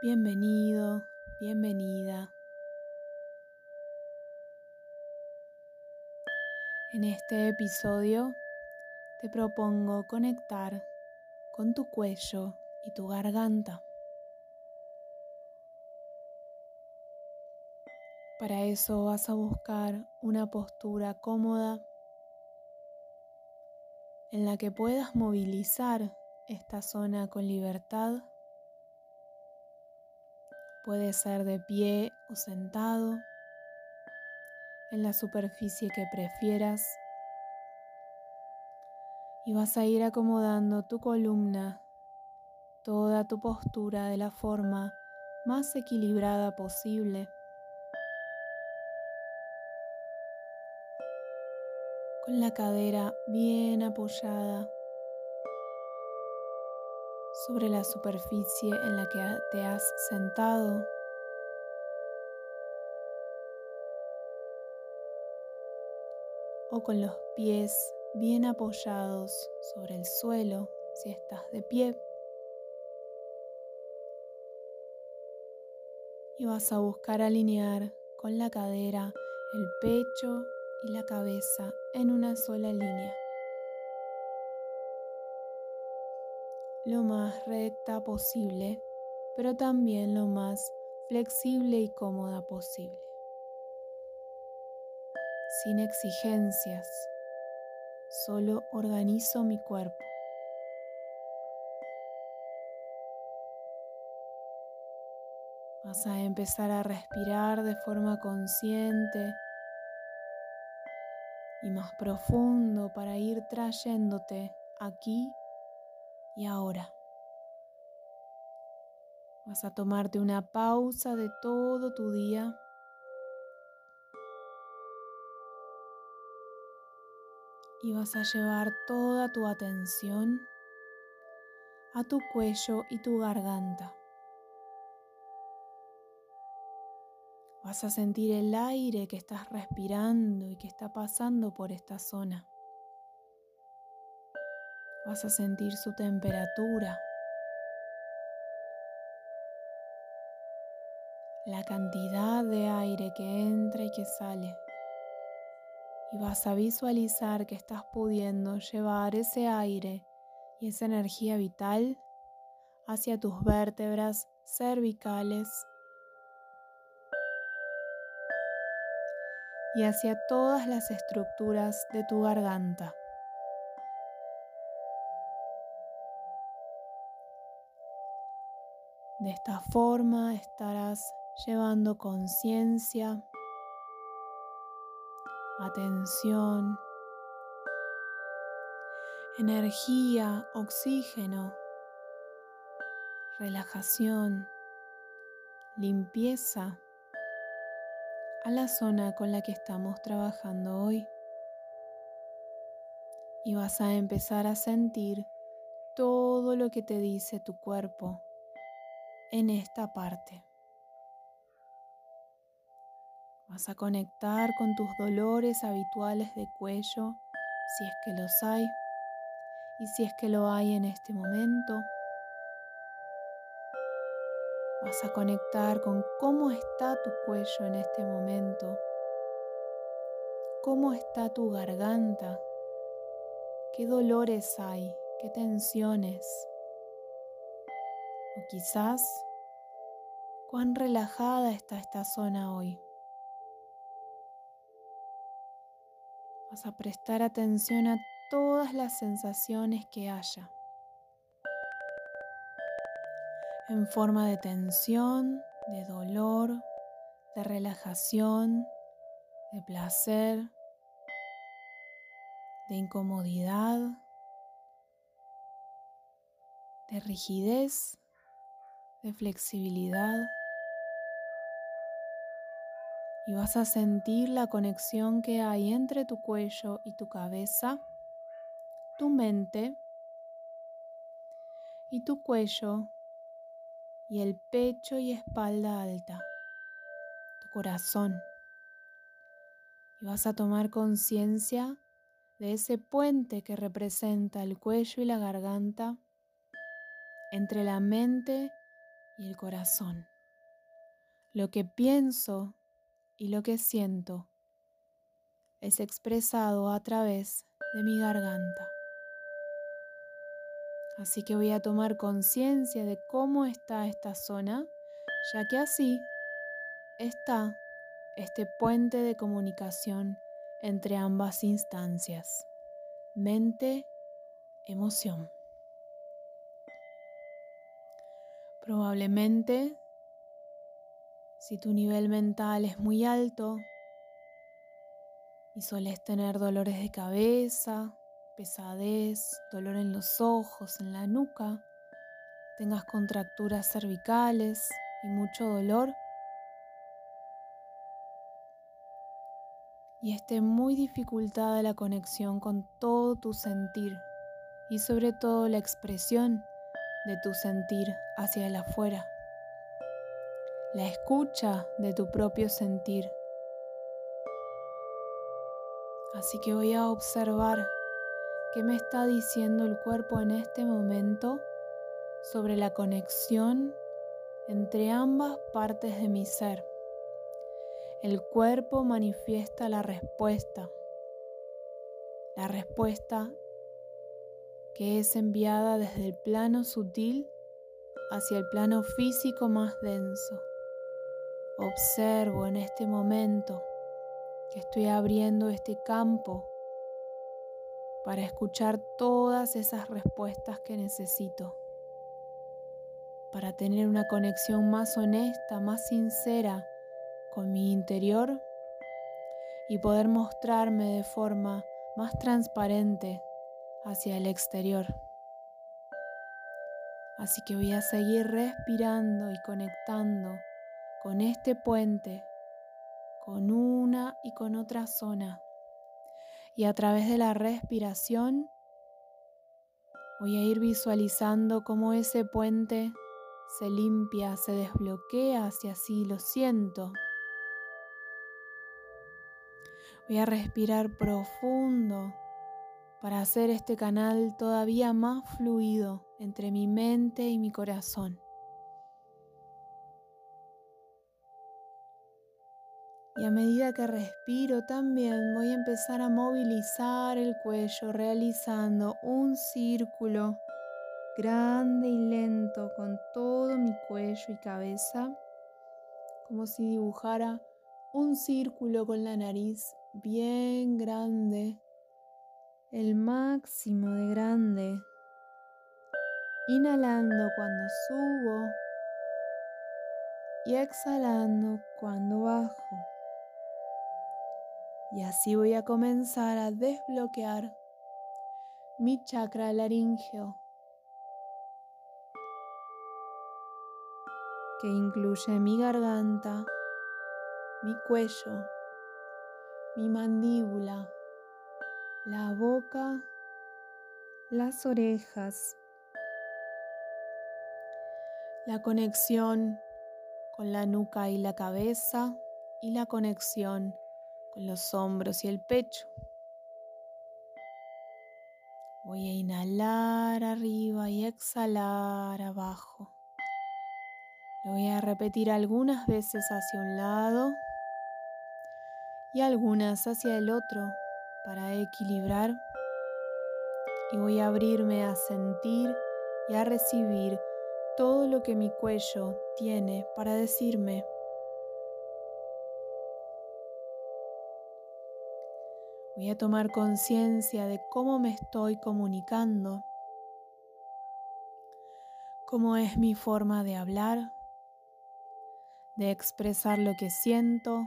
Bienvenido, bienvenida. En este episodio te propongo conectar con tu cuello y tu garganta. Para eso vas a buscar una postura cómoda en la que puedas movilizar esta zona con libertad Puede ser de pie o sentado, en la superficie que prefieras. Y vas a ir acomodando tu columna, toda tu postura de la forma más equilibrada posible. Con la cadera bien apoyada sobre la superficie en la que te has sentado. O con los pies bien apoyados sobre el suelo si estás de pie. Y vas a buscar alinear con la cadera el pecho y la cabeza en una sola línea. Lo más recta posible, pero también lo más flexible y cómoda posible. Sin exigencias, solo organizo mi cuerpo. Vas a empezar a respirar de forma consciente y más profundo para ir trayéndote aquí y ahora. Vas a tomarte una pausa de todo tu día. Y vas a llevar toda tu atención a tu cuello y tu garganta. Vas a sentir el aire que estás respirando y que está pasando por esta zona. Vas a sentir su temperatura, la cantidad de aire que entra y que sale. Y vas a visualizar que estás pudiendo llevar ese aire y esa energía vital hacia tus vértebras cervicales y hacia todas las estructuras de tu garganta. De esta forma estarás llevando conciencia, atención, energía, oxígeno, relajación, limpieza a la zona con la que estamos trabajando hoy. Y vas a empezar a sentir todo lo que te dice tu cuerpo en esta parte. Vas a conectar con tus dolores habituales de cuello, si es que los hay, y si es que lo hay en este momento. Vas a conectar con cómo está tu cuello en este momento, cómo está tu garganta, qué dolores hay, qué tensiones o quizás cuán relajada está esta zona hoy. Vas a prestar atención a todas las sensaciones que haya. En forma de tensión, de dolor, de relajación, de placer, de incomodidad, de rigidez flexibilidad y vas a sentir la conexión que hay entre tu cuello y tu cabeza, tu mente y tu cuello y el pecho y espalda alta, tu corazón. Y vas a tomar conciencia de ese puente que representa el cuello y la garganta entre la mente y el corazón. Lo que pienso y lo que siento es expresado a través de mi garganta. Así que voy a tomar conciencia de cómo está esta zona, ya que así está este puente de comunicación entre ambas instancias, mente, emoción. Probablemente, si tu nivel mental es muy alto y sueles tener dolores de cabeza, pesadez, dolor en los ojos, en la nuca, tengas contracturas cervicales y mucho dolor, y esté muy dificultada la conexión con todo tu sentir y sobre todo la expresión de tu sentir hacia el afuera, la escucha de tu propio sentir. Así que voy a observar ¿Qué me está diciendo el cuerpo en este momento sobre la conexión entre ambas partes de mi ser? El cuerpo manifiesta la respuesta, la respuesta que es enviada desde el plano sutil hacia el plano físico más denso. Observo en este momento que estoy abriendo este campo para escuchar todas esas respuestas que necesito, para tener una conexión más honesta, más sincera con mi interior y poder mostrarme de forma más transparente hacia el exterior. Así que voy a seguir respirando y conectando con este puente, con una y con otra zona y a través de la respiración voy a ir visualizando cómo ese puente se limpia, se desbloquea, si así lo siento. Voy a respirar profundo para hacer este canal todavía más fluido entre mi mente y mi corazón. Y a medida que respiro también voy a empezar a movilizar el cuello realizando un círculo grande y lento con todo mi cuello y cabeza, como si dibujara un círculo con la nariz bien grande, el máximo de grande, inhalando cuando subo y exhalando cuando bajo. Y así voy a comenzar a desbloquear mi chakra laríngeo, que incluye mi garganta, mi cuello, mi mandíbula, la boca, las orejas, la conexión con la nuca y la cabeza y la conexión los hombros y el pecho. Voy a inhalar arriba y exhalar abajo. Lo voy a repetir algunas veces hacia un lado y algunas hacia el otro para equilibrar. Y voy a abrirme a sentir y a recibir todo lo que mi cuello tiene para decirme. Voy a tomar conciencia de cómo me estoy comunicando, cómo es mi forma de hablar, de expresar lo que siento,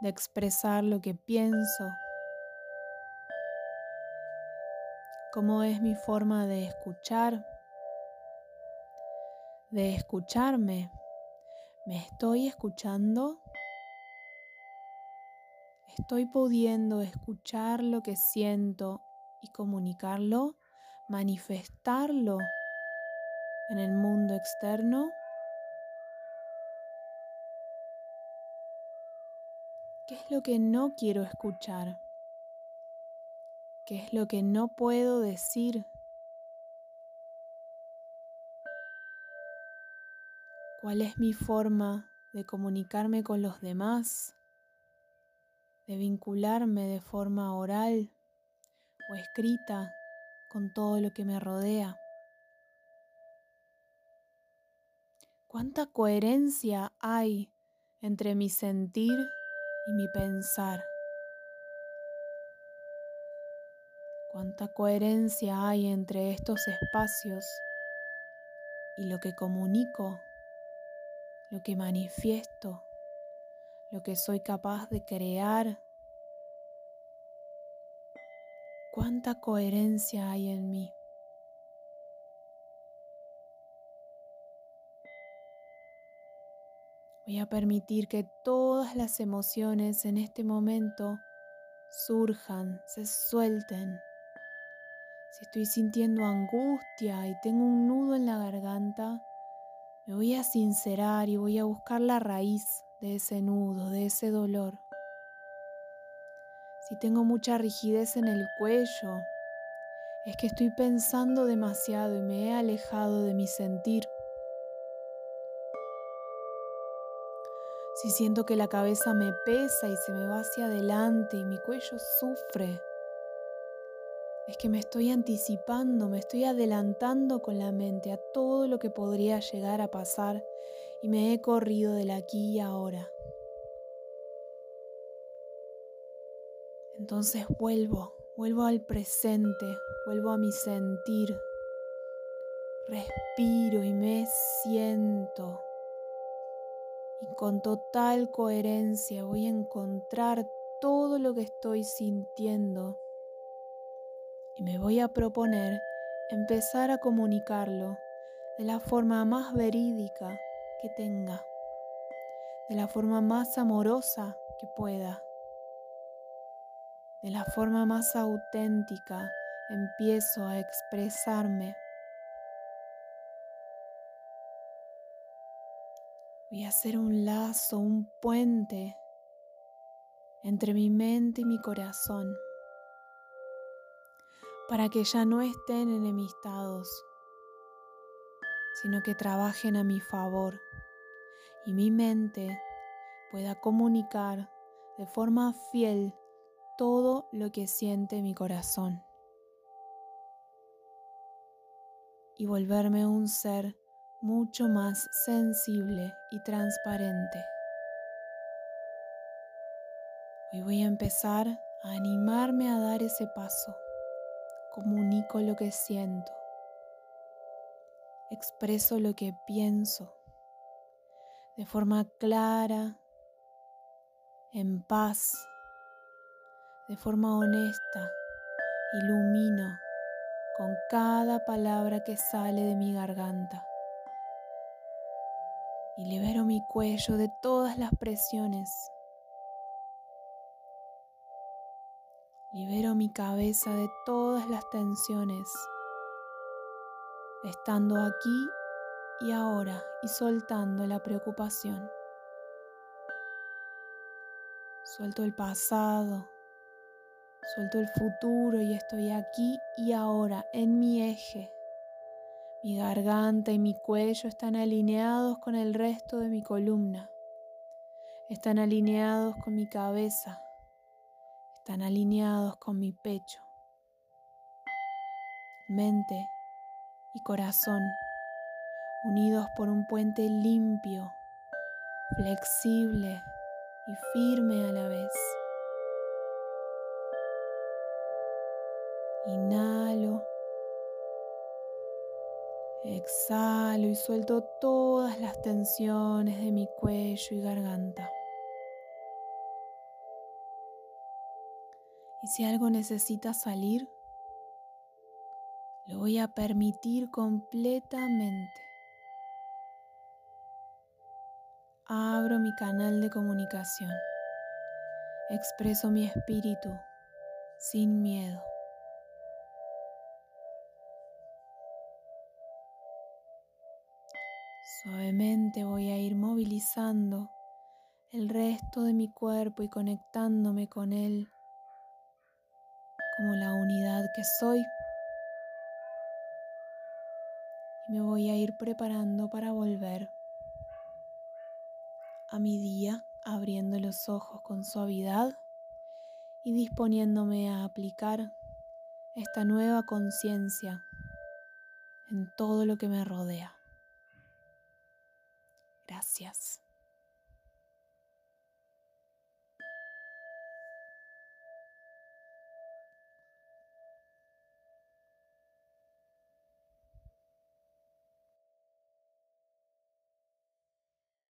de expresar lo que pienso, cómo es mi forma de escuchar, de escucharme. ¿Me estoy escuchando? estoy pudiendo escuchar lo que siento y comunicarlo, manifestarlo en el mundo externo. ¿Qué es lo que no quiero escuchar? ¿Qué es lo que no puedo decir? cuál es mi forma de comunicarme con los demás, de vincularme de forma oral o escrita con todo lo que me rodea. ¿Cuánta coherencia hay entre mi sentir y mi pensar? ¿Cuánta coherencia hay entre estos espacios y lo que comunico, lo que manifiesto, lo que soy capaz de crear? ¿Cuánta coherencia hay en mí? Voy a permitir que todas las emociones en este momento surjan, se suelten. Si estoy sintiendo angustia y tengo un nudo en la garganta, me voy a sincerar y voy a buscar la raíz de ese nudo, de ese dolor. Si tengo mucha rigidez en el cuello, es que estoy pensando demasiado y me he alejado de mi sentir. Si siento que la cabeza me pesa y se me va hacia adelante y mi cuello sufre, es que me estoy anticipando, me estoy adelantando con la mente a todo lo que podría llegar a pasar y me he corrido del aquí y ahora. Entonces vuelvo, vuelvo al presente, vuelvo a mi sentir, respiro y me siento. Y con total coherencia voy a encontrar todo lo que estoy sintiendo y me voy a proponer empezar a comunicarlo de la forma más verídica que tenga, de la forma más amorosa que pueda, de la forma más auténtica empiezo a expresarme. Voy a hacer un lazo, un puente entre mi mente y mi corazón para que ya no estén enemistados, sino que trabajen a mi favor y mi mente pueda comunicar de forma fiel todo lo que siente mi corazón y volverme un ser mucho más sensible y transparente. Hoy voy a empezar a animarme a dar ese paso. Comunico lo que siento. Expreso lo que pienso de forma clara, en paz, de forma honesta. Ilumino con cada palabra que sale de mi garganta y libero mi cuello de todas las presiones. Libero mi cabeza de todas las tensiones, estando aquí y ahora y soltando la preocupación. Suelto el pasado, suelto el futuro y estoy aquí y ahora en mi eje mi garganta y mi cuello están alineados con el resto de mi columna. Están alineados con mi cabeza. Están alineados con mi pecho. Mente y corazón unidos por un puente limpio, flexible y firme a la vez. Inhalo Exhalo y suelto todas las tensiones de mi cuello y garganta. Y si algo necesita salir, lo voy a permitir completamente. Abro mi canal de comunicación. Expreso mi espíritu sin miedo. Suavemente voy a ir movilizando el resto de mi cuerpo y conectándome con él como la unidad que soy. Y me voy a ir preparando para volver. a mi día abriendo los ojos con suavidad y disponiéndome a aplicar esta nueva conciencia en todo lo que me rodea. Gracias.